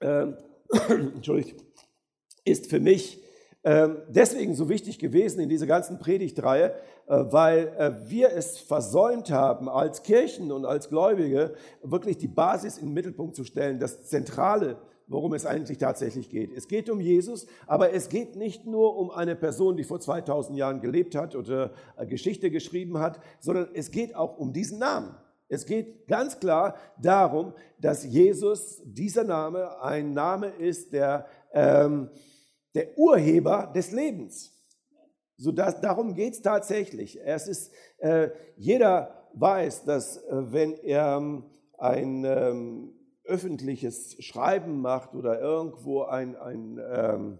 ähm, entschuldigt, ist für mich ähm, deswegen so wichtig gewesen in dieser ganzen Predigtreihe, äh, weil äh, wir es versäumt haben, als Kirchen und als Gläubige wirklich die Basis in den Mittelpunkt zu stellen, das Zentrale, worum es eigentlich tatsächlich geht. Es geht um Jesus, aber es geht nicht nur um eine Person, die vor 2000 Jahren gelebt hat oder äh, Geschichte geschrieben hat, sondern es geht auch um diesen Namen. Es geht ganz klar darum, dass Jesus, dieser Name, ein Name ist, der ähm, der Urheber des Lebens. So dass, darum geht es tatsächlich. Es ist, äh, jeder weiß, dass äh, wenn er ähm, ein ähm, öffentliches Schreiben macht oder irgendwo ein, ein ähm,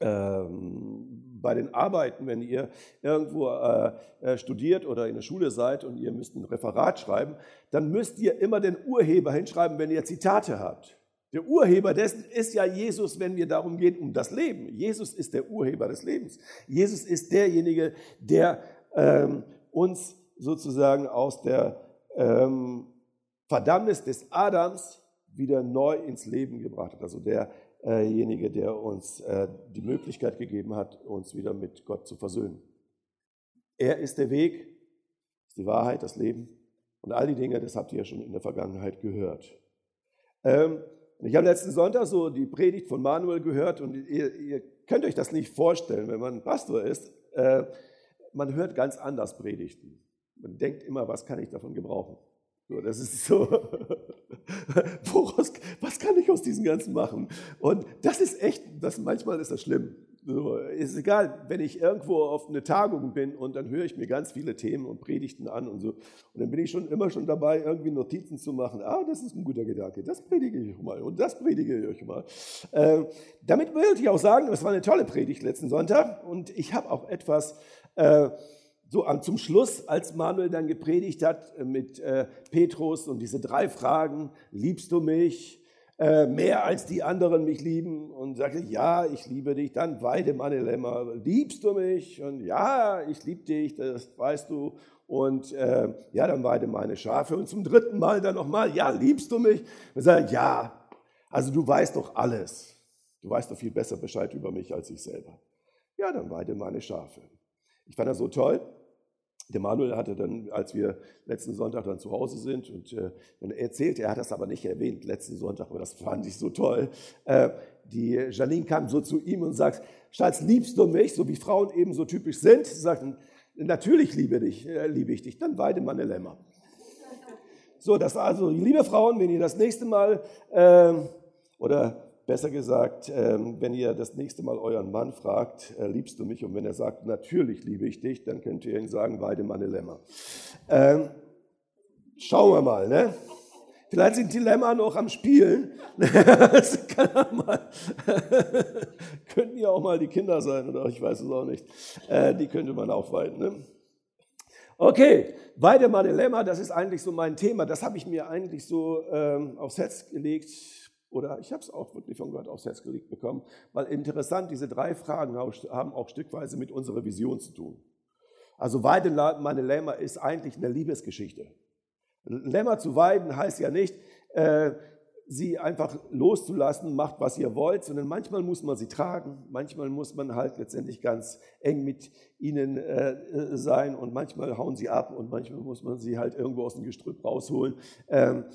ähm bei den Arbeiten, wenn ihr irgendwo äh, äh, studiert oder in der Schule seid und ihr müsst ein Referat schreiben, dann müsst ihr immer den Urheber hinschreiben, wenn ihr Zitate habt. Der Urheber dessen ist ja Jesus, wenn wir darum geht, um das Leben. Jesus ist der Urheber des Lebens. Jesus ist derjenige, der ähm, uns sozusagen aus der ähm, Verdammnis des Adams wieder neu ins Leben gebracht hat. Also derjenige, der uns äh, die Möglichkeit gegeben hat, uns wieder mit Gott zu versöhnen. Er ist der Weg, ist die Wahrheit, das Leben und all die Dinge, das habt ihr ja schon in der Vergangenheit gehört. Ähm, ich habe letzten Sonntag so die Predigt von Manuel gehört und ihr, ihr könnt euch das nicht vorstellen, wenn man Pastor ist. Äh, man hört ganz anders Predigten. Man denkt immer, was kann ich davon gebrauchen? So, das ist so, woraus, was kann ich aus diesem Ganzen machen? Und das ist echt, das, manchmal ist das schlimm. So, ist egal, wenn ich irgendwo auf eine Tagung bin und dann höre ich mir ganz viele Themen und Predigten an und so. Und dann bin ich schon immer schon dabei, irgendwie Notizen zu machen. Ah, das ist ein guter Gedanke, das predige ich mal und das predige ich euch mal. Äh, damit wollte ich auch sagen, das war eine tolle Predigt letzten Sonntag und ich habe auch etwas äh, so zum Schluss, als Manuel dann gepredigt hat äh, mit äh, Petrus und diese drei Fragen, liebst du mich? Äh, mehr als die anderen mich lieben und sagte, ja, ich liebe dich, dann weide meine Lämmer, liebst du mich? Und ja, ich liebe dich, das weißt du. Und äh, ja, dann weide meine Schafe. Und zum dritten Mal dann nochmal, ja, liebst du mich? Und sagt, ja, also du weißt doch alles. Du weißt doch viel besser Bescheid über mich als ich selber. Ja, dann weide meine Schafe. Ich fand das so toll. Der Manuel hatte dann, als wir letzten Sonntag dann zu Hause sind und äh, erzählt, er hat das aber nicht erwähnt letzten Sonntag, aber das fand ich so toll. Äh, die Janine kam so zu ihm und sagt, Schatz, liebst du mich, so wie Frauen eben so typisch sind? Sie sagten, natürlich liebe, dich, äh, liebe ich dich, dann weide meine Lämmer. So, das also, liebe Frauen, wenn ihr das nächste Mal äh, oder Besser gesagt, ähm, wenn ihr das nächste Mal euren Mann fragt, äh, liebst du mich? Und wenn er sagt, natürlich liebe ich dich, dann könnt ihr ihm sagen, weide meine Lämmer. Ähm, schauen wir mal, ne? Vielleicht sind die Lämmer noch am Spielen. das könnten ja auch mal die Kinder sein, oder ich weiß es auch nicht. Äh, die könnte man auch weiden. Ne? Okay, weide meine Lämmer, das ist eigentlich so mein Thema. Das habe ich mir eigentlich so ähm, aufs Herz gelegt oder ich habe es auch wirklich von Gott aufs Herz gelegt bekommen, weil interessant, diese drei Fragen haben auch stückweise mit unserer Vision zu tun. Also Weiden meine Lämmer ist eigentlich eine Liebesgeschichte. Lämmer zu weiden heißt ja nicht, äh, sie einfach loszulassen, macht, was ihr wollt, sondern manchmal muss man sie tragen, manchmal muss man halt letztendlich ganz eng mit ihnen äh, sein und manchmal hauen sie ab und manchmal muss man sie halt irgendwo aus dem Gestrüpp rausholen. Ähm,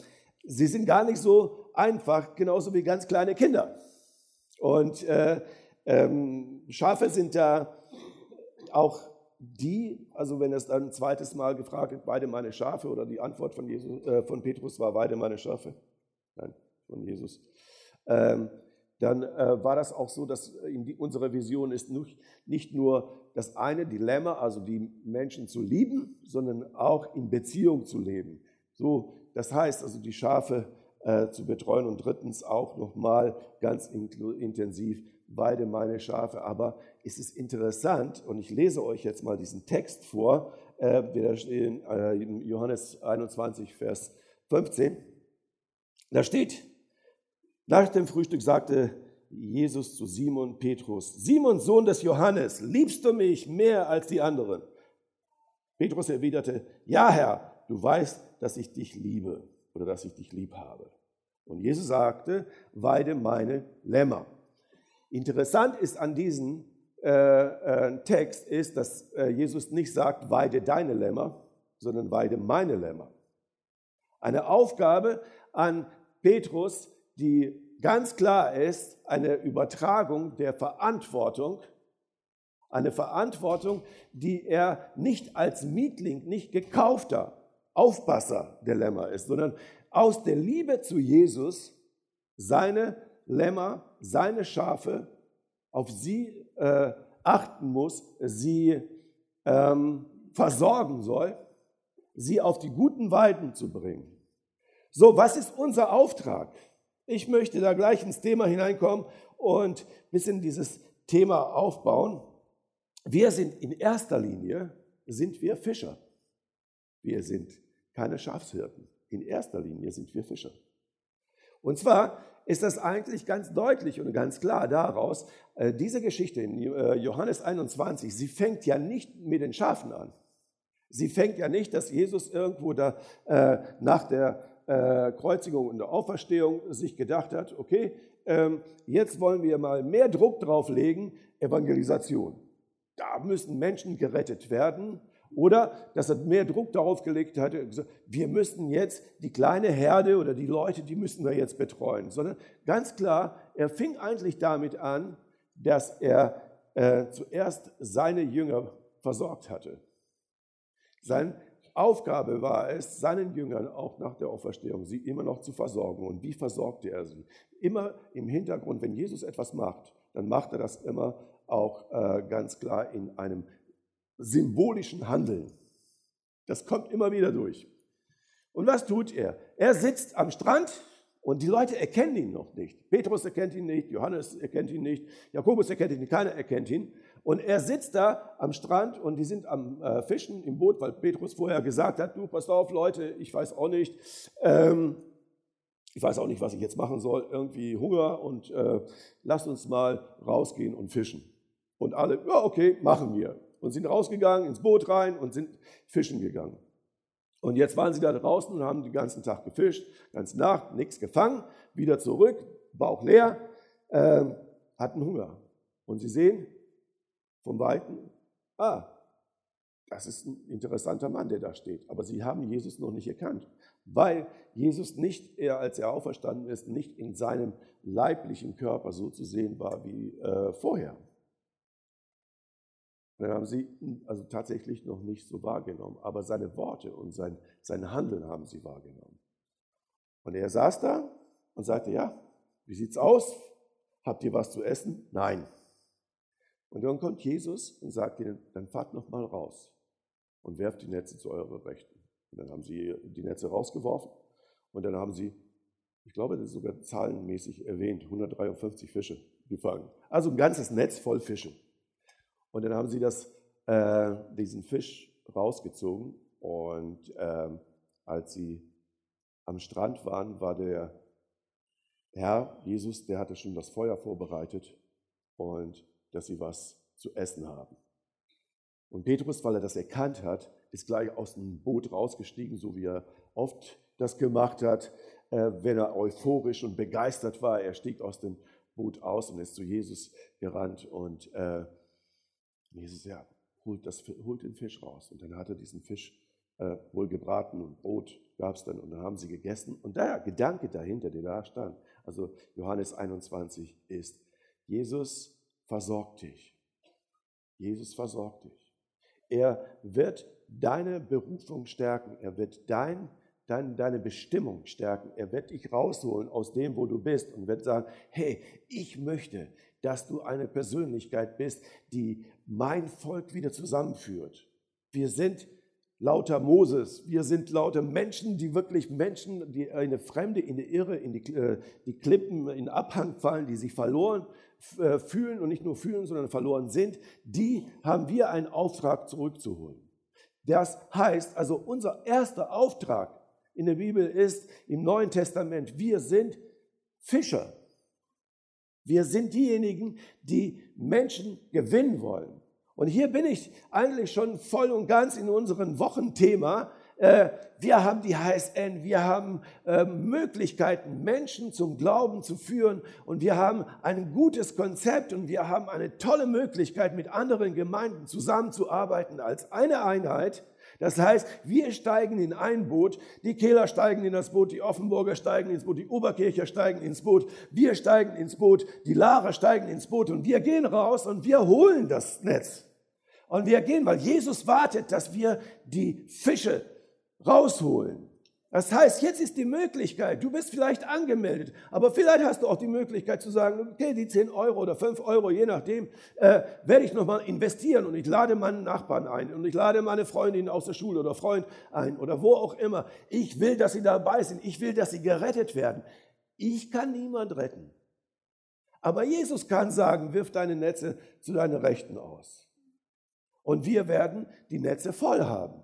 sie sind gar nicht so einfach, genauso wie ganz kleine Kinder. Und äh, ähm, Schafe sind da auch die, also wenn es dann ein zweites Mal gefragt wird, beide meine Schafe, oder die Antwort von, Jesus, äh, von Petrus war, beide meine Schafe. Nein, von Jesus. Ähm, dann äh, war das auch so, dass die, unsere Vision ist nicht, nicht nur das eine Dilemma, also die Menschen zu lieben, sondern auch in Beziehung zu leben. So das heißt also, die Schafe äh, zu betreuen und drittens auch nochmal ganz intensiv beide meine Schafe. Aber es ist interessant und ich lese euch jetzt mal diesen Text vor, äh, der steht äh, in Johannes 21, Vers 15. Da steht, nach dem Frühstück sagte Jesus zu Simon Petrus, Simon, Sohn des Johannes, liebst du mich mehr als die anderen? Petrus erwiderte, ja Herr, du weißt, dass ich dich liebe oder dass ich dich lieb habe. Und Jesus sagte, weide meine Lämmer. Interessant ist an diesem äh, äh, Text ist, dass äh, Jesus nicht sagt, weide deine Lämmer, sondern weide meine Lämmer. Eine Aufgabe an Petrus, die ganz klar ist, eine Übertragung der Verantwortung, eine Verantwortung, die er nicht als Mietling, nicht gekaufter Aufpasser der Lämmer ist, sondern aus der Liebe zu Jesus seine Lämmer, seine Schafe, auf sie äh, achten muss, sie ähm, versorgen soll, sie auf die guten Weiden zu bringen. So, was ist unser Auftrag? Ich möchte da gleich ins Thema hineinkommen und ein bisschen dieses Thema aufbauen. Wir sind in erster Linie, sind wir Fischer. Wir sind keine Schafshirten. In erster Linie sind wir Fischer. Und zwar ist das eigentlich ganz deutlich und ganz klar daraus, äh, diese Geschichte in äh, Johannes 21, sie fängt ja nicht mit den Schafen an. Sie fängt ja nicht, dass Jesus irgendwo da äh, nach der äh, Kreuzigung und der Auferstehung sich gedacht hat, okay, ähm, jetzt wollen wir mal mehr Druck drauf legen, Evangelisation. Da müssen Menschen gerettet werden. Oder dass er mehr Druck darauf gelegt hatte, wir müssen jetzt die kleine Herde oder die Leute, die müssen wir jetzt betreuen. Sondern ganz klar, er fing eigentlich damit an, dass er äh, zuerst seine Jünger versorgt hatte. Sein Aufgabe war es, seinen Jüngern auch nach der Auferstehung, sie immer noch zu versorgen. Und wie versorgte er sie? Immer im Hintergrund, wenn Jesus etwas macht, dann macht er das immer auch äh, ganz klar in einem symbolischen Handeln. Das kommt immer wieder durch. Und was tut er? Er sitzt am Strand und die Leute erkennen ihn noch nicht. Petrus erkennt ihn nicht, Johannes erkennt ihn nicht, Jakobus erkennt ihn nicht, keiner erkennt ihn. Und er sitzt da am Strand und die sind am äh, Fischen im Boot, weil Petrus vorher gesagt hat, du, pass auf Leute, ich weiß auch nicht, ähm, ich weiß auch nicht, was ich jetzt machen soll, irgendwie Hunger und äh, lasst uns mal rausgehen und fischen. Und alle, ja okay, machen wir. Und sind rausgegangen, ins Boot rein und sind fischen gegangen. Und jetzt waren sie da draußen und haben den ganzen Tag gefischt, ganze Nacht, nichts gefangen, wieder zurück, Bauch leer, äh, hatten Hunger. Und sie sehen, vom Weiten, ah, das ist ein interessanter Mann, der da steht. Aber sie haben Jesus noch nicht erkannt, weil Jesus nicht, er als er auferstanden ist, nicht in seinem leiblichen Körper so zu sehen war wie äh, vorher. Dann haben sie also tatsächlich noch nicht so wahrgenommen, aber seine Worte und sein, sein Handeln haben sie wahrgenommen. Und er saß da und sagte, ja, wie sieht's aus? Habt ihr was zu essen? Nein. Und dann kommt Jesus und sagt ihnen, dann fahrt noch mal raus und werft die Netze zu eurer Rechten. Und dann haben sie die Netze rausgeworfen und dann haben sie, ich glaube, das ist sogar zahlenmäßig erwähnt, 153 Fische gefangen. Also ein ganzes Netz voll Fische. Und dann haben sie das, äh, diesen Fisch rausgezogen und äh, als sie am Strand waren, war der Herr Jesus, der hatte schon das Feuer vorbereitet und dass sie was zu essen haben. Und Petrus, weil er das erkannt hat, ist gleich aus dem Boot rausgestiegen, so wie er oft das gemacht hat, äh, wenn er euphorisch und begeistert war. Er stieg aus dem Boot aus und ist zu Jesus gerannt und äh, Jesus, ja, holt, das, holt den Fisch raus. Und dann hat er diesen Fisch äh, wohl gebraten und Brot gab es dann und dann haben sie gegessen. Und der Gedanke dahinter, der da stand, also Johannes 21 ist, Jesus versorgt dich. Jesus versorgt dich. Er wird deine Berufung stärken. Er wird dein, dein, deine Bestimmung stärken. Er wird dich rausholen aus dem, wo du bist und wird sagen, hey, ich möchte, dass du eine Persönlichkeit bist, die mein Volk wieder zusammenführt. Wir sind lauter Moses. Wir sind lauter Menschen, die wirklich Menschen, die eine Fremde in die Irre, in die, äh, die Klippen, in Abhang fallen, die sich verloren äh, fühlen und nicht nur fühlen, sondern verloren sind, die haben wir einen Auftrag zurückzuholen. Das heißt also, unser erster Auftrag in der Bibel ist im Neuen Testament, wir sind Fischer. Wir sind diejenigen, die Menschen gewinnen wollen. Und hier bin ich eigentlich schon voll und ganz in unserem Wochenthema. äh, wir haben die HSN, wir haben äh, Möglichkeiten, Menschen zum Glauben zu führen und wir haben ein gutes Konzept und wir haben eine tolle Möglichkeit, mit anderen Gemeinden zusammenzuarbeiten als eine Einheit. Das heißt, wir steigen in ein Boot, die Kehler steigen in das Boot, die Offenburger steigen ins Boot, die Oberkircher steigen ins Boot, wir steigen ins Boot, die Lara steigen ins Boot und wir gehen raus und wir holen das Netz. Und wir gehen, weil Jesus wartet, dass wir die Fische rausholen. Das heißt, jetzt ist die Möglichkeit, du bist vielleicht angemeldet, aber vielleicht hast du auch die Möglichkeit zu sagen, okay, die 10 Euro oder 5 Euro, je nachdem, äh, werde ich nochmal investieren und ich lade meinen Nachbarn ein und ich lade meine Freundin aus der Schule oder Freund ein oder wo auch immer. Ich will, dass sie dabei sind. Ich will, dass sie gerettet werden. Ich kann niemand retten. Aber Jesus kann sagen, wirf deine Netze zu deiner Rechten aus. Und wir werden die Netze voll haben.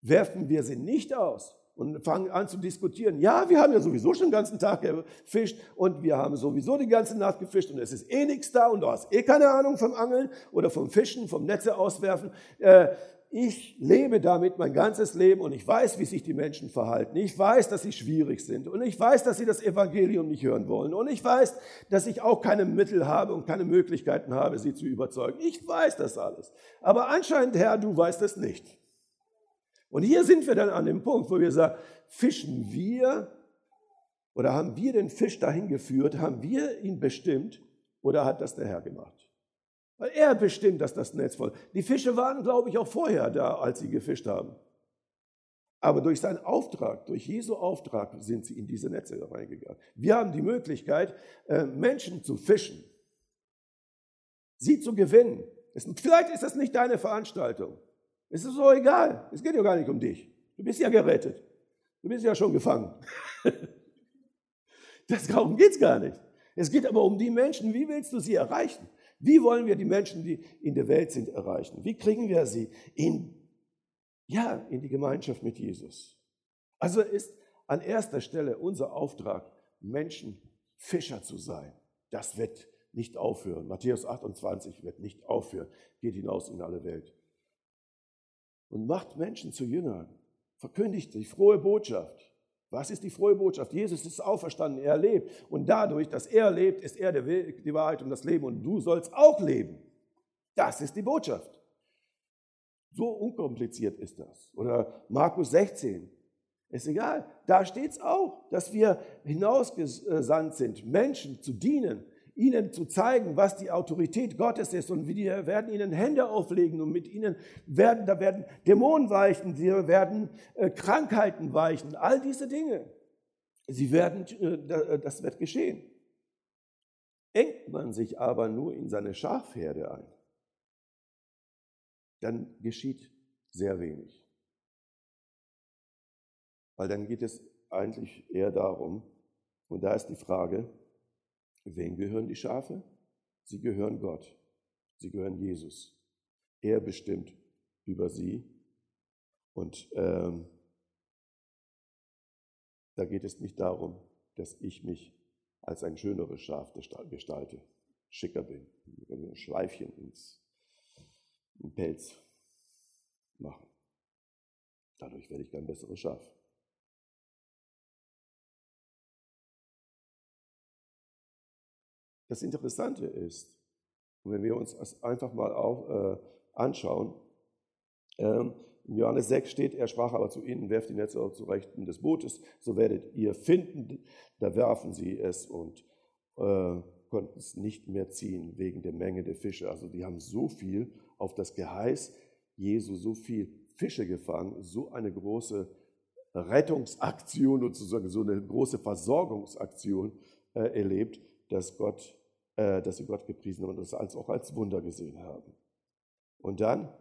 Werfen wir sie nicht aus, und fangen an zu diskutieren. Ja, wir haben ja sowieso schon den ganzen Tag gefischt und wir haben sowieso die ganze Nacht gefischt und es ist eh nichts da und du hast eh keine Ahnung vom Angeln oder vom Fischen, vom Netze auswerfen. Äh, ich lebe damit mein ganzes Leben und ich weiß, wie sich die Menschen verhalten. Ich weiß, dass sie schwierig sind und ich weiß, dass sie das Evangelium nicht hören wollen und ich weiß, dass ich auch keine Mittel habe und keine Möglichkeiten habe, sie zu überzeugen. Ich weiß das alles. Aber anscheinend, Herr, du weißt es nicht. Und hier sind wir dann an dem Punkt, wo wir sagen, fischen wir oder haben wir den Fisch dahin geführt, haben wir ihn bestimmt oder hat das der Herr gemacht? Weil er bestimmt, dass das Netz voll. Die Fische waren, glaube ich, auch vorher da, als sie gefischt haben. Aber durch seinen Auftrag, durch Jesu Auftrag sind sie in diese Netze reingegangen. Wir haben die Möglichkeit, äh, Menschen zu fischen, sie zu gewinnen. Vielleicht ist das nicht deine Veranstaltung. Es ist so egal. Es geht ja gar nicht um dich. Du bist ja gerettet. Du bist ja schon gefangen. Das, darum geht es gar nicht. Es geht aber um die Menschen. Wie willst du sie erreichen? Wie wollen wir die Menschen, die in der Welt sind, erreichen? Wie kriegen wir sie in, ja, in die Gemeinschaft mit Jesus? Also ist an erster Stelle unser Auftrag, Menschen Fischer zu sein. Das wird nicht aufhören. Matthäus 28 wird nicht aufhören. Geht hinaus in alle Welt und macht Menschen zu Jüngern. Verkündigt die frohe Botschaft. Was ist die frohe Botschaft? Jesus ist auferstanden, er lebt. Und dadurch, dass er lebt, ist er der Weg, die Wahrheit und das Leben. Und du sollst auch leben. Das ist die Botschaft. So unkompliziert ist das. Oder Markus 16. Ist egal. Da steht es auch, dass wir hinausgesandt sind, Menschen zu dienen, ihnen zu zeigen, was die Autorität Gottes ist und wir werden ihnen Hände auflegen und mit ihnen werden, da werden Dämonen weichen, wir werden äh, Krankheiten weichen, all diese Dinge. Sie werden, äh, äh, das wird geschehen. Engt man sich aber nur in seine Schafherde ein, dann geschieht sehr wenig. Weil dann geht es eigentlich eher darum, und da ist die Frage, Wem gehören die Schafe? Sie gehören Gott. Sie gehören Jesus. Er bestimmt über sie. Und ähm, da geht es nicht darum, dass ich mich als ein schöneres Schaf gestalte, schicker bin, ein Schleifchen ins Pelz machen. Dadurch werde ich ein besseres Schaf. Das Interessante ist, wenn wir uns das einfach mal auch, äh, anschauen, ähm, in Johannes 6 steht, er sprach aber zu ihnen, werft die Netze zu Rechten des Bootes, so werdet ihr finden. Da werfen sie es und äh, konnten es nicht mehr ziehen wegen der Menge der Fische. Also die haben so viel auf das Geheiß Jesu, so viel Fische gefangen, so eine große Rettungsaktion, sozusagen so eine große Versorgungsaktion äh, erlebt, dass Gott äh, dass sie Gott gepriesen haben und das als auch als Wunder gesehen haben. Und dann,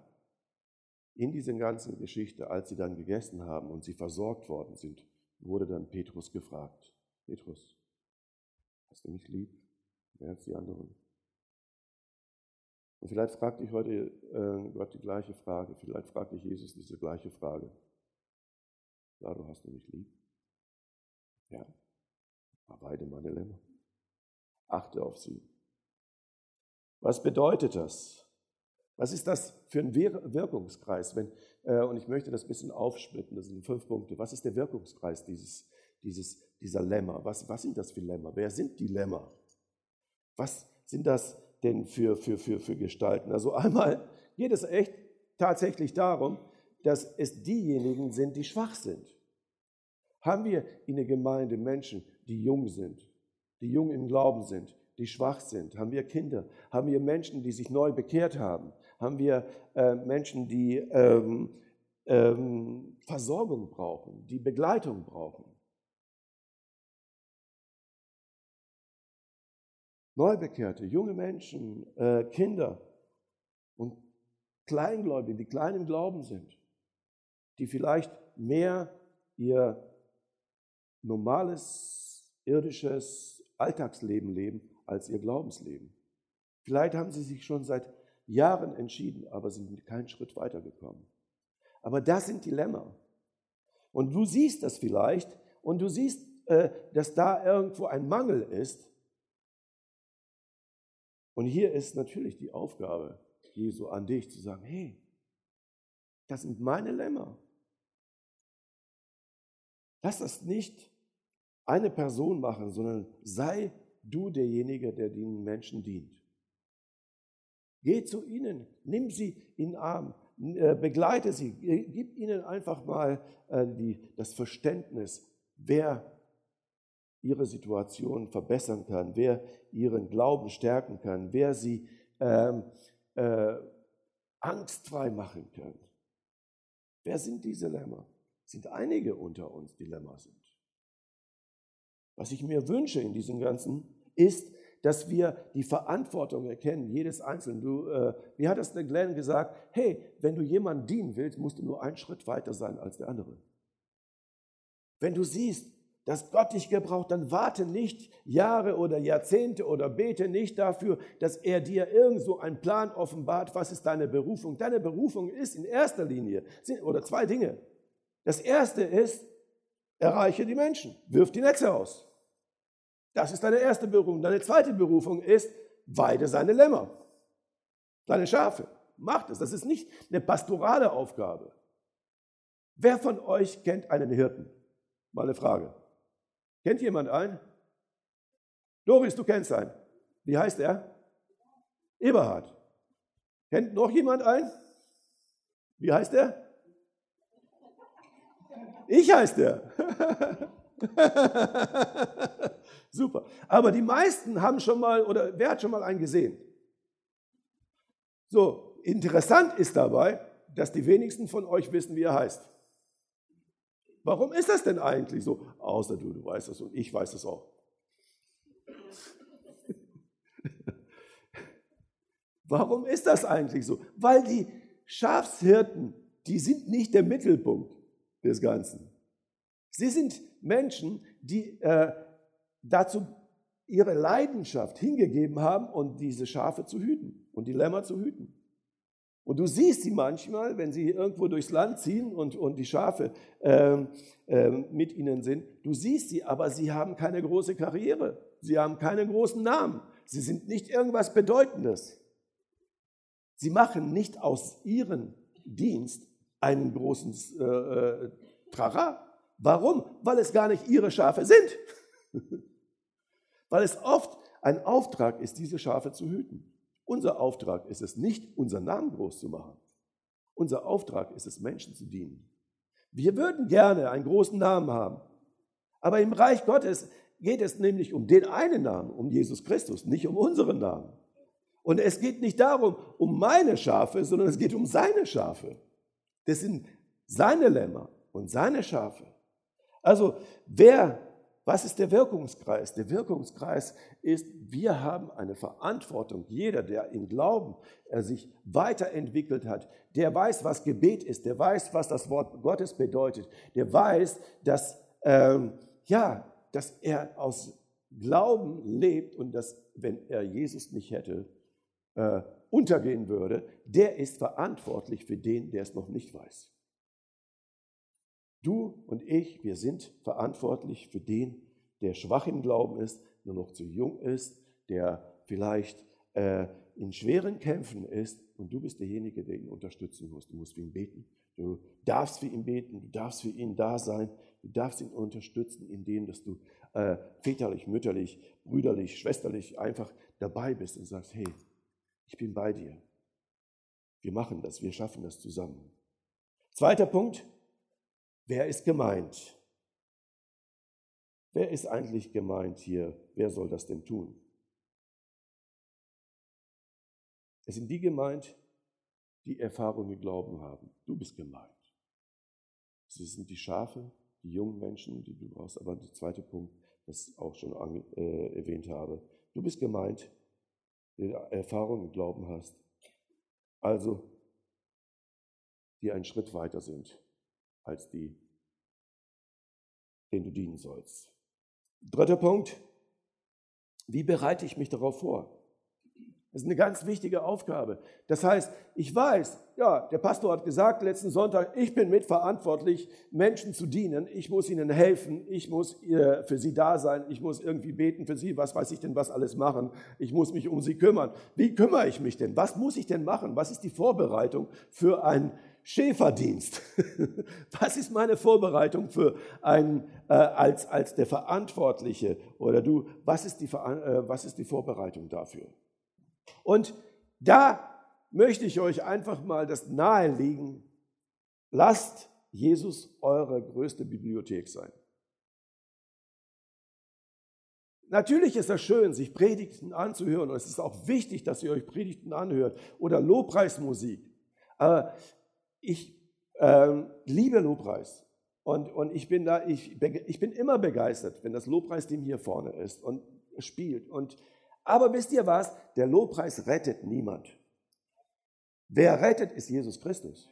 in dieser ganzen Geschichte, als sie dann gegessen haben und sie versorgt worden sind, wurde dann Petrus gefragt, Petrus, hast du mich lieb, mehr als die anderen? Und vielleicht fragt dich heute äh, Gott die gleiche Frage, vielleicht fragt dich Jesus diese gleiche Frage. Ja, du hast du mich lieb? Ja, beide meine Lämmer achte auf sie. Was bedeutet das? Was ist das für ein Wirkungskreis? Wenn, äh, und ich möchte das ein bisschen aufsplitten, das sind fünf Punkte. Was ist der Wirkungskreis dieses, dieses, dieser Lämmer? Was, was sind das für Lämmer? Wer sind die Lämmer? Was sind das denn für, für, für, für Gestalten? Also einmal geht es echt tatsächlich darum, dass es diejenigen sind, die schwach sind. Haben wir in der Gemeinde Menschen, die jung sind, die jung im Glauben sind, die schwach sind? Haben wir Kinder? Haben wir Menschen, die sich neu bekehrt haben? Haben wir äh, Menschen, die ähm, ähm, Versorgung brauchen, die Begleitung brauchen? Neubekehrte, junge Menschen, äh, Kinder und Kleingläubige, die klein im Glauben sind, die vielleicht mehr ihr normales, irdisches Alltagsleben leben als ihr Glaubensleben. Vielleicht haben sie sich schon seit Jahren entschieden, aber sind keinen Schritt weitergekommen. Aber das sind Dilemma. Und du siehst das vielleicht und du siehst, äh, dass da irgendwo ein Mangel ist. Und hier ist natürlich die Aufgabe Jesu an dich zu sagen, hey, das sind meine Lämmer. Lass das nicht eine Person machen, sondern sei du derjenige, der den Menschen dient. Geh zu ihnen, nimm sie in den Arm, äh, begleite sie, gib ihnen einfach mal äh, die, das Verständnis, wer ihre Situation verbessern kann, wer ihren Glauben stärken kann, wer sie ähm, äh, angstfrei machen kann. Wer sind diese Lämmer? Es sind einige unter uns, die Lämmer sind. Was ich mir wünsche in diesem Ganzen ist, dass wir die Verantwortung erkennen, jedes Einzelne. Du, äh, wie hat das der Glenn gesagt? Hey, wenn du jemandem dienen willst, musst du nur einen Schritt weiter sein als der andere. Wenn du siehst, dass Gott dich gebraucht, dann warte nicht Jahre oder Jahrzehnte oder bete nicht dafür, dass er dir irgendwo einen Plan offenbart, was ist deine Berufung. Deine Berufung ist in erster Linie, oder zwei Dinge. Das erste ist, erreiche die Menschen, wirf die Netze aus. Das ist deine erste Berufung. Deine zweite Berufung ist, weide seine Lämmer, seine Schafe. Macht es. Das ist nicht eine pastorale Aufgabe. Wer von euch kennt einen Hirten? Mal eine Frage. Kennt jemand einen? Doris, du kennst einen. Wie heißt er? Eberhard. Kennt noch jemand einen? Wie heißt er? Ich heiße der. Super. Aber die meisten haben schon mal, oder wer hat schon mal einen gesehen? So, interessant ist dabei, dass die wenigsten von euch wissen, wie er heißt. Warum ist das denn eigentlich so? Außer du, du weißt es und ich weiß es auch. Warum ist das eigentlich so? Weil die Schafshirten, die sind nicht der Mittelpunkt des Ganzen. Sie sind Menschen, die äh, dazu ihre Leidenschaft hingegeben haben und diese Schafe zu hüten und die Lämmer zu hüten. Und du siehst sie manchmal, wenn sie irgendwo durchs Land ziehen und, und die Schafe ähm, ähm, mit ihnen sind, du siehst sie, aber sie haben keine große Karriere, sie haben keinen großen Namen, sie sind nicht irgendwas Bedeutendes. Sie machen nicht aus ihrem Dienst einen großen äh, äh, Trara. Warum? Weil es gar nicht ihre Schafe sind. Weil es oft ein Auftrag ist, diese Schafe zu hüten. Unser Auftrag ist es nicht, unseren Namen groß zu machen. Unser Auftrag ist es, Menschen zu dienen. Wir würden gerne einen großen Namen haben. Aber im Reich Gottes geht es nämlich um den einen Namen, um Jesus Christus, nicht um unseren Namen. Und es geht nicht darum, um meine Schafe, sondern es geht um seine Schafe. Das sind seine Lämmer und seine Schafe. Also wer was ist der Wirkungskreis? Der Wirkungskreis ist, wir haben eine Verantwortung. Jeder, der im Glauben äh, sich weiterentwickelt hat, der weiß, was Gebet ist, der weiß, was das Wort Gottes bedeutet, der weiß, dass, ähm, ja, dass er aus Glauben lebt und dass, wenn er Jesus nicht hätte, äh, untergehen würde, der ist verantwortlich für den, der es noch nicht weiß. Du und ich, wir sind verantwortlich für den, der schwach im Glauben ist, nur noch zu jung ist, der vielleicht äh, in schweren Kämpfen ist und du bist derjenige, der ihn unterstützen muss. Du musst für ihn beten. Du darfst für ihn beten, du darfst für ihn da sein, du darfst ihn unterstützen, indem dass du äh, väterlich, mütterlich, brüderlich, schwesterlich einfach dabei bist und sagst, hey, ich bin bei dir. Wir machen das, wir schaffen das zusammen. Zweiter Punkt, wer ist gemeint? Wer ist eigentlich gemeint hier? Wer soll das denn tun? Es sind die gemeint, die Erfahrung mit Glauben haben. Du bist gemeint. Es sind die Schafe, die jungen Menschen, die du brauchst. Aber der zweite Punkt, das ich auch schon an, äh, erwähnt habe. Du bist gemeint, der Erfahrung mit Glauben hast. Also, die einen Schritt weiter sind als die, denen du dienen sollst. Dritter Punkt. Wie bereite ich mich darauf vor? Das ist eine ganz wichtige Aufgabe. Das heißt, ich weiß, ja, der Pastor hat gesagt letzten Sonntag, ich bin mitverantwortlich, Menschen zu dienen. Ich muss ihnen helfen. Ich muss äh, für sie da sein. Ich muss irgendwie beten für sie. Was weiß ich denn, was alles machen? Ich muss mich um sie kümmern. Wie kümmere ich mich denn? Was muss ich denn machen? Was ist die Vorbereitung für einen Schäferdienst? Was ist meine Vorbereitung für einen, äh, als, als der Verantwortliche? Oder du, was ist die, äh, was ist die Vorbereitung dafür? Und da möchte ich euch einfach mal das nahelegen. Lasst Jesus eure größte Bibliothek sein. Natürlich ist es schön, sich Predigten anzuhören. Und es ist auch wichtig, dass ihr euch Predigten anhört oder Lobpreismusik. Ich äh, liebe Lobpreis. Und, und ich, bin da, ich, ich bin immer begeistert, wenn das Lobpreisteam hier vorne ist und spielt. Und aber wisst ihr was? Der Lobpreis rettet niemand. Wer rettet, ist Jesus Christus.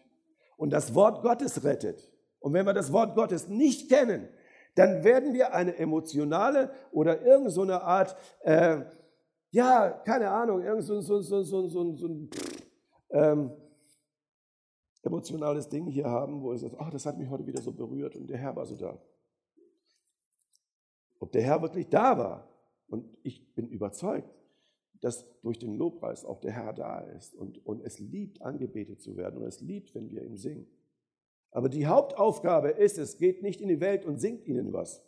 Und das Wort Gottes rettet. Und wenn wir das Wort Gottes nicht kennen, dann werden wir eine emotionale oder irgendeine so Art, äh, ja, keine Ahnung, irgend so, so, so, so, so, so ein ähm, emotionales Ding hier haben, wo es sagt, ach, das hat mich heute wieder so berührt und der Herr war so da. Ob der Herr wirklich da war, und ich bin überzeugt, dass durch den Lobpreis auch der Herr da ist und, und es liebt, angebetet zu werden und es liebt, wenn wir ihm singen. Aber die Hauptaufgabe ist, es geht nicht in die Welt und singt ihnen was,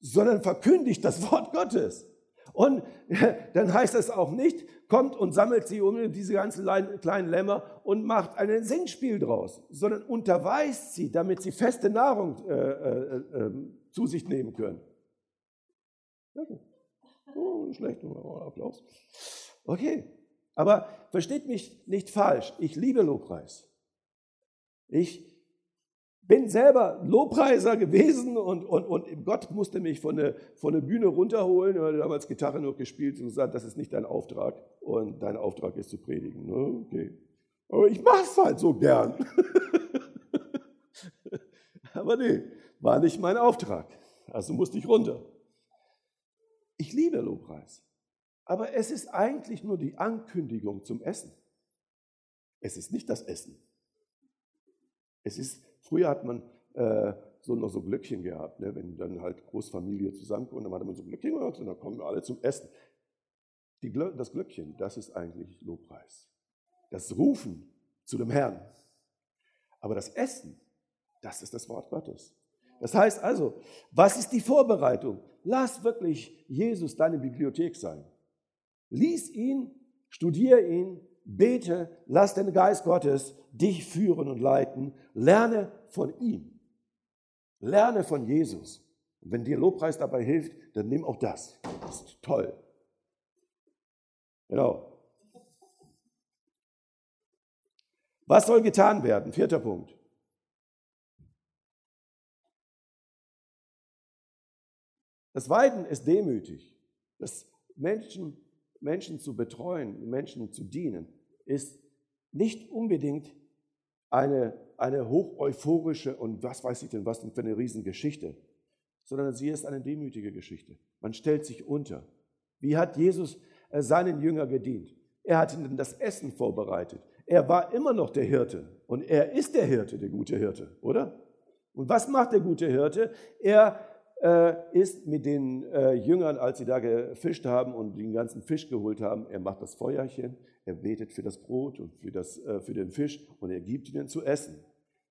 sondern verkündigt das Wort Gottes. Und dann heißt es auch nicht, kommt und sammelt sie um diese ganzen kleinen Lämmer und macht ein Singspiel draus, sondern unterweist sie, damit sie feste Nahrung äh, äh, äh, zu sich nehmen können. Oh, schlecht, Applaus. Okay, aber versteht mich nicht falsch, ich liebe Lobpreis. Ich bin selber Lobpreiser gewesen und, und, und Gott musste mich von der, von der Bühne runterholen. Er hat damals Gitarre noch gespielt und gesagt, das ist nicht dein Auftrag und dein Auftrag ist zu predigen. Okay. Aber ich mache es halt so gern. Aber nee, war nicht mein Auftrag. Also musste ich runter. Ich liebe Lobpreis. Aber es ist eigentlich nur die Ankündigung zum Essen. Es ist nicht das Essen. Es ist, früher hat man äh, so noch so Glöckchen gehabt, ne? wenn dann halt Großfamilie zusammenkommt, dann hatte man so Glöckchen gehabt und dann kommen wir alle zum Essen. Die, das Glöckchen, das ist eigentlich Lobpreis. Das Rufen zu dem Herrn. Aber das Essen, das ist das Wort Gottes. Das heißt also, was ist die Vorbereitung? Lass wirklich Jesus deine Bibliothek sein. Lies ihn, studiere ihn, bete, lass den Geist Gottes dich führen und leiten. Lerne von ihm. Lerne von Jesus. Und wenn dir Lobpreis dabei hilft, dann nimm auch das. Das ist toll. Genau. Was soll getan werden? Vierter Punkt. Das Weiden ist demütig. Das Menschen, Menschen zu betreuen, Menschen zu dienen, ist nicht unbedingt eine, eine hoch euphorische und was weiß ich denn, was denn für eine Riesengeschichte, sondern sie ist eine demütige Geschichte. Man stellt sich unter. Wie hat Jesus äh, seinen Jünger gedient? Er hat ihnen das Essen vorbereitet. Er war immer noch der Hirte und er ist der Hirte, der gute Hirte, oder? Und was macht der gute Hirte? Er ist mit den äh, Jüngern, als sie da gefischt haben und den ganzen Fisch geholt haben, er macht das Feuerchen, er betet für das Brot und für, das, äh, für den Fisch und er gibt ihnen zu essen.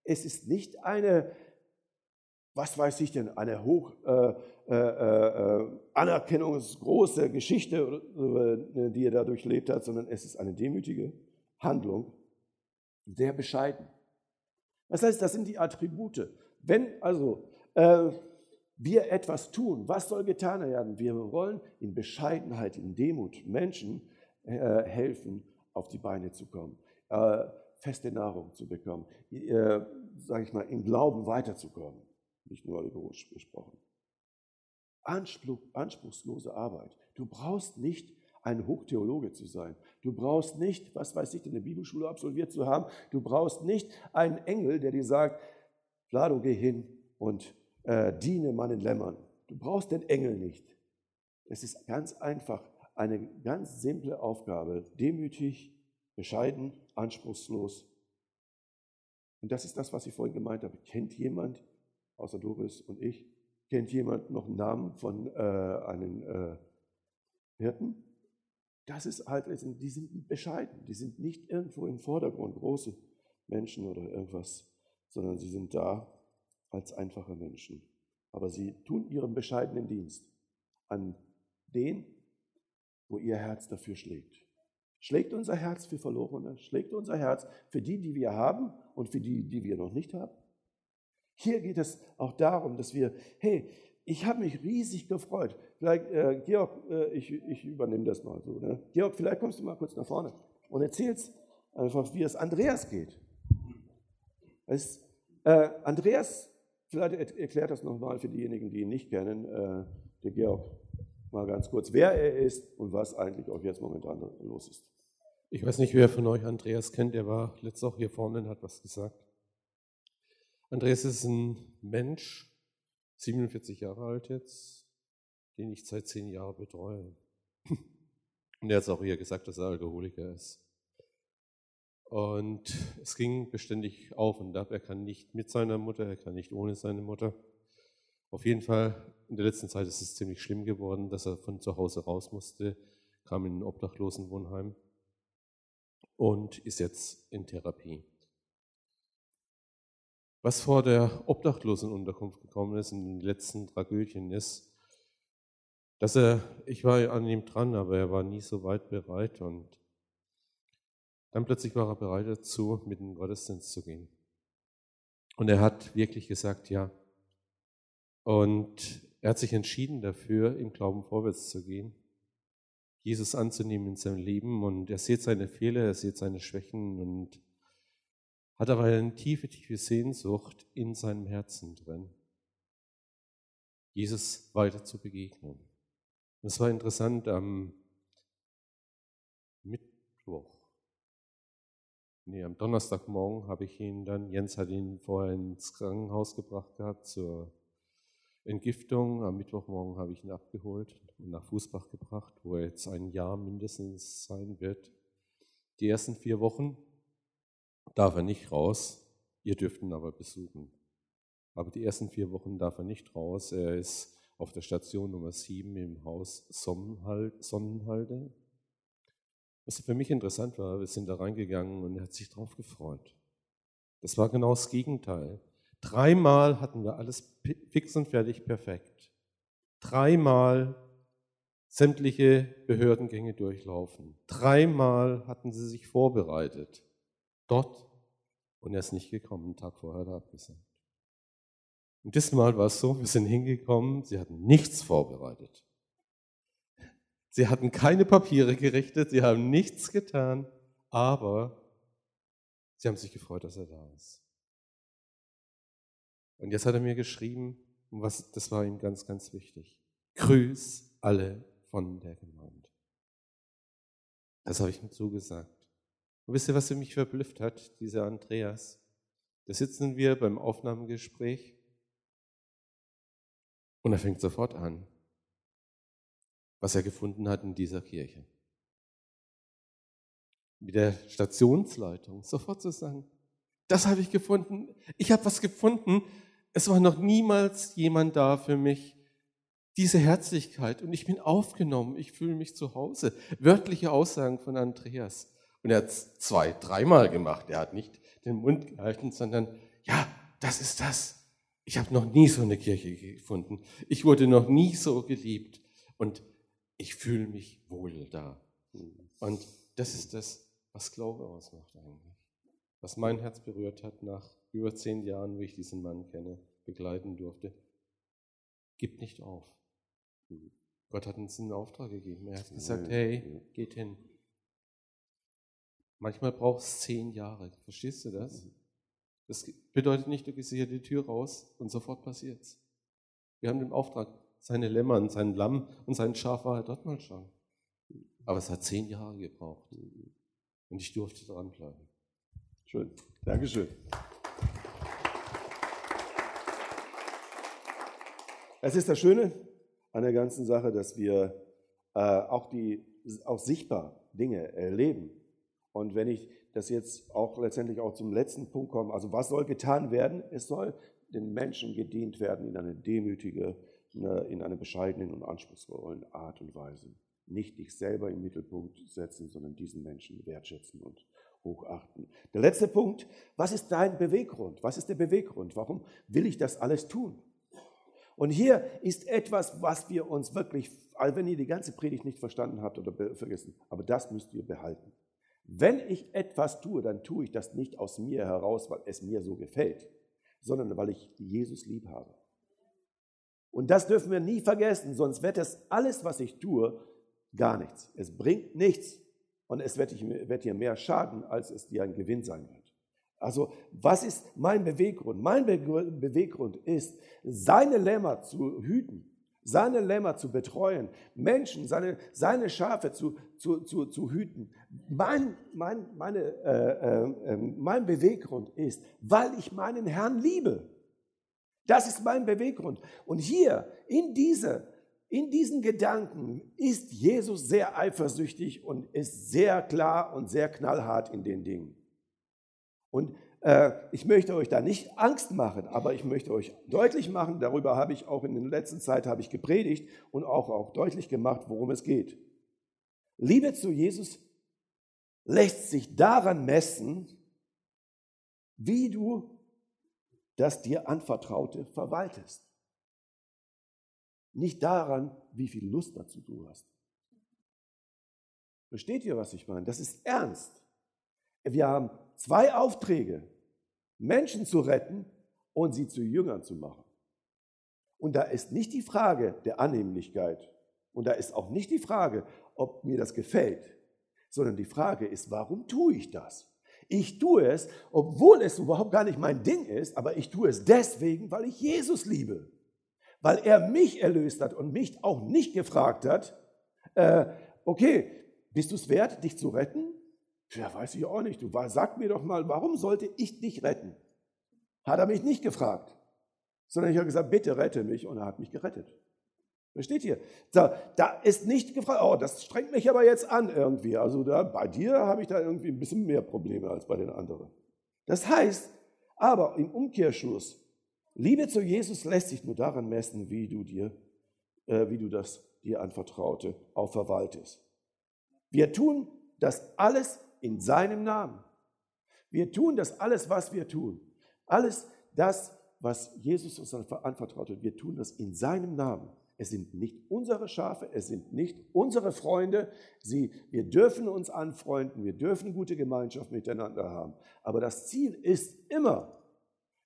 Es ist nicht eine, was weiß ich denn, eine hoch äh, äh, äh, anerkennungsgroße Geschichte, die er da durchlebt hat, sondern es ist eine demütige Handlung, sehr bescheiden. Das heißt, das sind die Attribute. Wenn also äh, wir etwas tun, was soll getan werden? Wir wollen in Bescheidenheit, in Demut Menschen äh, helfen, auf die Beine zu kommen, äh, feste Nahrung zu bekommen, äh, sage ich mal, im Glauben weiterzukommen. Nicht nur egoisch gesprochen. Anspruch, anspruchslose Arbeit. Du brauchst nicht ein Hochtheologe zu sein. Du brauchst nicht, was weiß ich, eine Bibelschule absolviert zu haben. Du brauchst nicht einen Engel, der dir sagt, Vlado, geh hin und äh, diene meinen Lämmern. Du brauchst den Engel nicht. Es ist ganz einfach eine ganz simple Aufgabe, demütig, bescheiden, anspruchslos. Und das ist das, was ich vorhin gemeint habe. Kennt jemand, außer Doris und ich, kennt jemand noch einen Namen von äh, einem äh, Hirten? Das ist halt, die sind bescheiden, die sind nicht irgendwo im Vordergrund, große Menschen oder irgendwas, sondern sie sind da als einfache Menschen. Aber sie tun ihren bescheidenen Dienst an den, wo ihr Herz dafür schlägt. Schlägt unser Herz für Verlorene? Schlägt unser Herz für die, die wir haben und für die, die wir noch nicht haben? Hier geht es auch darum, dass wir, hey, ich habe mich riesig gefreut. Vielleicht, äh, Georg, äh, ich, ich übernehme das mal so. Ne? Georg, vielleicht kommst du mal kurz nach vorne und erzählst einfach, wie es Andreas geht. Es, äh, Andreas, vielleicht erklärt das nochmal für diejenigen, die ihn nicht kennen, äh, der Georg, mal ganz kurz, wer er ist und was eigentlich auch jetzt momentan los ist. Ich weiß nicht, wer von euch Andreas kennt, der war letztes auch hier vorne und hat was gesagt. Andreas ist ein Mensch, 47 Jahre alt jetzt, den ich seit zehn Jahren betreue. Und er hat auch hier gesagt, dass er Alkoholiker ist. Und es ging beständig auf und ab. Er kann nicht mit seiner Mutter, er kann nicht ohne seine Mutter. Auf jeden Fall, in der letzten Zeit ist es ziemlich schlimm geworden, dass er von zu Hause raus musste, kam in ein Obdachlosenwohnheim und ist jetzt in Therapie. Was vor der Obdachlosenunterkunft gekommen ist, in den letzten Tragödien ist, dass er, ich war an ihm dran, aber er war nie so weit bereit und dann plötzlich war er bereit dazu, mit den Gottesdienst zu gehen. Und er hat wirklich gesagt, ja. Und er hat sich entschieden dafür, im Glauben vorwärts zu gehen, Jesus anzunehmen in seinem Leben und er sieht seine Fehler, er sieht seine Schwächen und hat aber eine tiefe, tiefe Sehnsucht in seinem Herzen drin, Jesus weiter zu begegnen. Es war interessant, am Mittwoch, nee, am Donnerstagmorgen habe ich ihn dann, Jens hat ihn vorher ins Krankenhaus gebracht gehabt zur Entgiftung. Am Mittwochmorgen habe ich ihn abgeholt und nach Fußbach gebracht, wo er jetzt ein Jahr mindestens sein wird. Die ersten vier Wochen darf er nicht raus. Ihr dürft ihn aber besuchen. Aber die ersten vier Wochen darf er nicht raus. Er ist auf der Station Nummer 7 im Haus Sonnenhalde. Was für mich interessant war, wir sind da reingegangen und er hat sich drauf gefreut. Das war genau das Gegenteil. Dreimal hatten wir alles fix und fertig perfekt. Dreimal sämtliche Behördengänge durchlaufen. Dreimal hatten sie sich vorbereitet dort und er ist nicht gekommen, einen Tag vorher da abgesagt. Und diesmal war es so, wir sind hingekommen, sie hatten nichts vorbereitet. Sie hatten keine Papiere gerichtet, sie haben nichts getan, aber sie haben sich gefreut, dass er da ist. Und jetzt hat er mir geschrieben, und was, das war ihm ganz, ganz wichtig. Grüß alle von der Gemeinde. Das habe ich ihm zugesagt. Und wisst ihr, was für mich verblüfft hat, dieser Andreas? Da sitzen wir beim Aufnahmegespräch und er fängt sofort an, was er gefunden hat in dieser Kirche. Mit der Stationsleitung sofort zu sagen, das habe ich gefunden, ich habe was gefunden, es war noch niemals jemand da für mich, diese Herzlichkeit und ich bin aufgenommen, ich fühle mich zu Hause. Wörtliche Aussagen von Andreas. Und er hat es zwei, dreimal gemacht. Er hat nicht den Mund gehalten, sondern ja, das ist das. Ich habe noch nie so eine Kirche gefunden. Ich wurde noch nie so geliebt. Und ich fühle mich wohl da. Und das ist das, was Glaube ausmacht eigentlich. Was mein Herz berührt hat nach über zehn Jahren, wo ich diesen Mann kenne, begleiten durfte. Gib nicht auf. Gott hat uns einen Auftrag gegeben. Er hat gesagt, hey, geht hin. Manchmal braucht es zehn Jahre. Verstehst du das? Das bedeutet nicht, du gehst hier die Tür raus und sofort passiert's. Wir haben den Auftrag, seine Lämmer und sein Lamm und sein Schaf war dort mal schon. Aber es hat zehn Jahre gebraucht. Und ich durfte dranbleiben. Schön. Dankeschön. Es ist das Schöne an der ganzen Sache, dass wir äh, auch, die, auch sichtbar Dinge erleben. Und wenn ich das jetzt auch letztendlich auch zum letzten Punkt komme, also was soll getan werden? Es soll den Menschen gedient werden in eine demütige, in eine bescheidenen und anspruchsvollen Art und Weise. Nicht dich selber im Mittelpunkt setzen, sondern diesen Menschen wertschätzen und hochachten. Der letzte Punkt, was ist dein Beweggrund? Was ist der Beweggrund? Warum will ich das alles tun? Und hier ist etwas, was wir uns wirklich, wenn ihr die ganze Predigt nicht verstanden habt oder vergessen, aber das müsst ihr behalten. Wenn ich etwas tue, dann tue ich das nicht aus mir heraus, weil es mir so gefällt, sondern weil ich Jesus lieb habe. Und das dürfen wir nie vergessen, sonst wird das alles, was ich tue, gar nichts. Es bringt nichts und es wird dir mehr schaden, als es dir ein Gewinn sein wird. Also was ist mein Beweggrund? Mein Beweggrund ist, seine Lämmer zu hüten, seine Lämmer zu betreuen, Menschen, seine, seine Schafe zu, zu, zu, zu hüten. Mein, mein, meine, äh, äh, ähm, mein Beweggrund ist, weil ich meinen Herrn liebe. Das ist mein Beweggrund. Und hier in, diese, in diesen Gedanken ist Jesus sehr eifersüchtig und ist sehr klar und sehr knallhart in den Dingen. Und äh, ich möchte euch da nicht Angst machen, aber ich möchte euch deutlich machen, darüber habe ich auch in der letzten Zeit habe ich gepredigt und auch, auch deutlich gemacht, worum es geht. Liebe zu Jesus lässt sich daran messen, wie du das dir anvertraute verwaltest. Nicht daran, wie viel Lust dazu du hast. Versteht ihr, was ich meine? Das ist ernst. Wir haben zwei Aufträge, Menschen zu retten und sie zu Jüngern zu machen. Und da ist nicht die Frage der Annehmlichkeit und da ist auch nicht die Frage, ob mir das gefällt, sondern die Frage ist, warum tue ich das? Ich tue es, obwohl es überhaupt gar nicht mein Ding ist, aber ich tue es deswegen, weil ich Jesus liebe, weil er mich erlöst hat und mich auch nicht gefragt hat, äh, okay, bist du es wert, dich zu retten? Ja, weiß ich auch nicht. Du sag mir doch mal, warum sollte ich dich retten? Hat er mich nicht gefragt, sondern ich habe gesagt, bitte rette mich und er hat mich gerettet. Versteht ihr? Da, da ist nicht gefragt, oh, das strengt mich aber jetzt an irgendwie. Also da, bei dir habe ich da irgendwie ein bisschen mehr Probleme als bei den anderen. Das heißt, aber im Umkehrschluss, Liebe zu Jesus lässt sich nur daran messen, wie du dir, äh, wie du das dir anvertraute auch verwaltest. Wir tun das alles in seinem Namen. Wir tun das alles, was wir tun. Alles das, was Jesus uns anvertraut hat, wir tun das in seinem Namen. Es sind nicht unsere Schafe, es sind nicht unsere Freunde. Sie, wir dürfen uns anfreunden, wir dürfen gute Gemeinschaft miteinander haben. Aber das Ziel ist immer,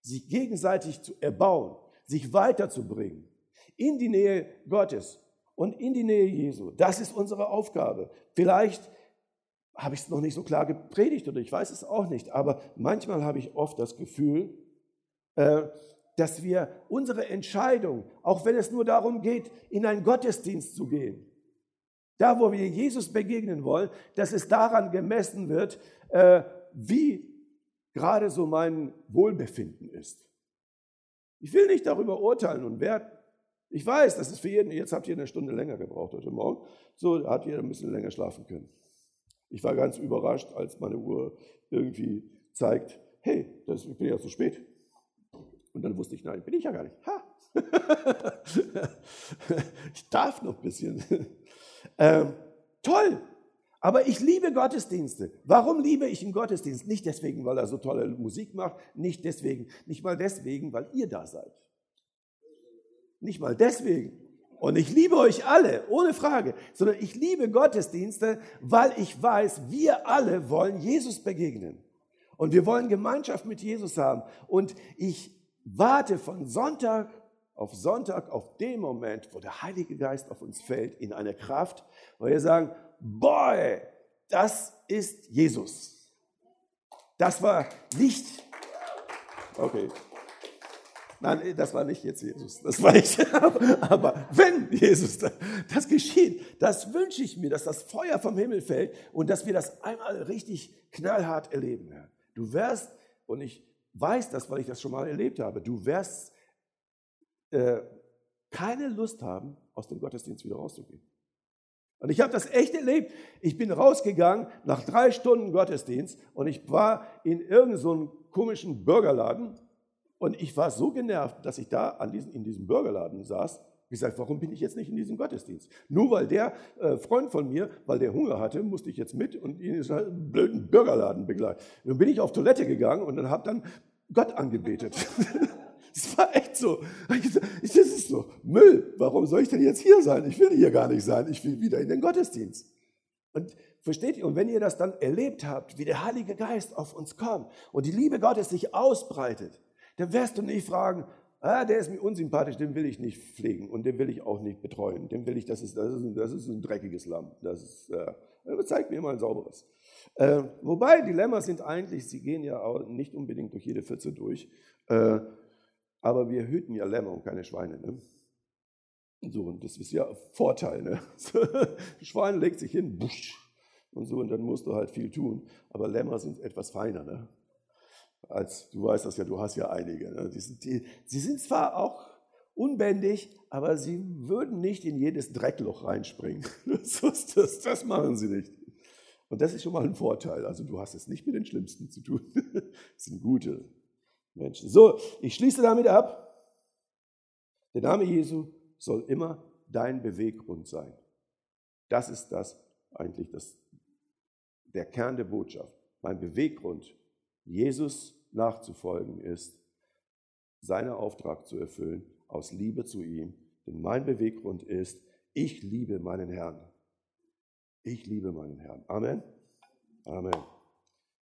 sich gegenseitig zu erbauen, sich weiterzubringen in die Nähe Gottes und in die Nähe Jesu. Das ist unsere Aufgabe. Vielleicht habe ich es noch nicht so klar gepredigt oder ich weiß es auch nicht, aber manchmal habe ich oft das Gefühl, äh, dass wir unsere Entscheidung, auch wenn es nur darum geht, in einen Gottesdienst zu gehen, da wo wir Jesus begegnen wollen, dass es daran gemessen wird, äh, wie gerade so mein Wohlbefinden ist. Ich will nicht darüber urteilen und werten. Ich weiß, das ist für jeden, jetzt habt ihr eine Stunde länger gebraucht heute Morgen, so hat jeder ein bisschen länger schlafen können. Ich war ganz überrascht, als meine Uhr irgendwie zeigt, hey, das, ich bin ja zu spät. Und dann wusste ich, nein, bin ich ja gar nicht. Ha, ich darf noch ein bisschen. Ähm, toll. Aber ich liebe Gottesdienste. Warum liebe ich einen Gottesdienst? Nicht deswegen, weil er so tolle Musik macht, nicht deswegen, nicht mal deswegen, weil ihr da seid. Nicht mal deswegen. Und ich liebe euch alle, ohne Frage, sondern ich liebe Gottesdienste, weil ich weiß, wir alle wollen Jesus begegnen. Und wir wollen Gemeinschaft mit Jesus haben. Und ich warte von Sonntag auf Sonntag auf den Moment, wo der Heilige Geist auf uns fällt, in eine Kraft, wo wir sagen, boy, das ist Jesus. Das war nicht, okay, Nein, das war nicht jetzt Jesus, das war ich. Aber wenn Jesus das geschieht, das wünsche ich mir, dass das Feuer vom Himmel fällt und dass wir das einmal richtig knallhart erleben werden. Du wirst, und ich weiß das, weil ich das schon mal erlebt habe, du wirst äh, keine Lust haben, aus dem Gottesdienst wieder rauszugehen. Und ich habe das echt erlebt. Ich bin rausgegangen nach drei Stunden Gottesdienst und ich war in irgendeinem so komischen Burgerladen und ich war so genervt, dass ich da an diesem, in diesem Burgerladen saß. Ich gesagt, warum bin ich jetzt nicht in diesem Gottesdienst? Nur weil der äh, Freund von mir, weil der Hunger hatte, musste ich jetzt mit und in diesen blöden Burgerladen begleiten. Dann bin ich auf Toilette gegangen und dann habe dann Gott angebetet. Das war echt so. Das ist so. Müll. Warum soll ich denn jetzt hier sein? Ich will hier gar nicht sein. Ich will wieder in den Gottesdienst. Und versteht ihr? Und wenn ihr das dann erlebt habt, wie der Heilige Geist auf uns kommt und die Liebe Gottes sich ausbreitet, dann wirst du nicht fragen, ah, der ist mir unsympathisch, den will ich nicht pflegen und den will ich auch nicht betreuen. Den will ich, das ist, das ist, das ist ein dreckiges Lamm. Das ist, äh, zeigt mir mal ein sauberes. Äh, wobei, Dilemma sind eigentlich, sie gehen ja auch nicht unbedingt durch jede Pfütze durch, äh, aber wir hüten ja Lämmer und keine Schweine. Ne? So, und das ist ja Vorteil. Ne? Schwein legt sich hin, busch, und so, und dann musst du halt viel tun. Aber Lämmer sind etwas feiner. Ne? als du weißt das ja, du hast ja einige. Ne? Die sind, die, sie sind zwar auch unbändig, aber sie würden nicht in jedes Dreckloch reinspringen. Das, das, das, machen sie nicht. Und das ist schon mal ein Vorteil. Also du hast es nicht mit den Schlimmsten zu tun. Das sind gute Menschen. So, ich schließe damit ab. Der Name Jesu soll immer dein Beweggrund sein. Das ist das eigentlich das, der Kern der Botschaft. Mein Beweggrund, Jesus nachzufolgen ist, seinen Auftrag zu erfüllen, aus Liebe zu ihm. Denn mein Beweggrund ist, ich liebe meinen Herrn. Ich liebe meinen Herrn. Amen. Amen.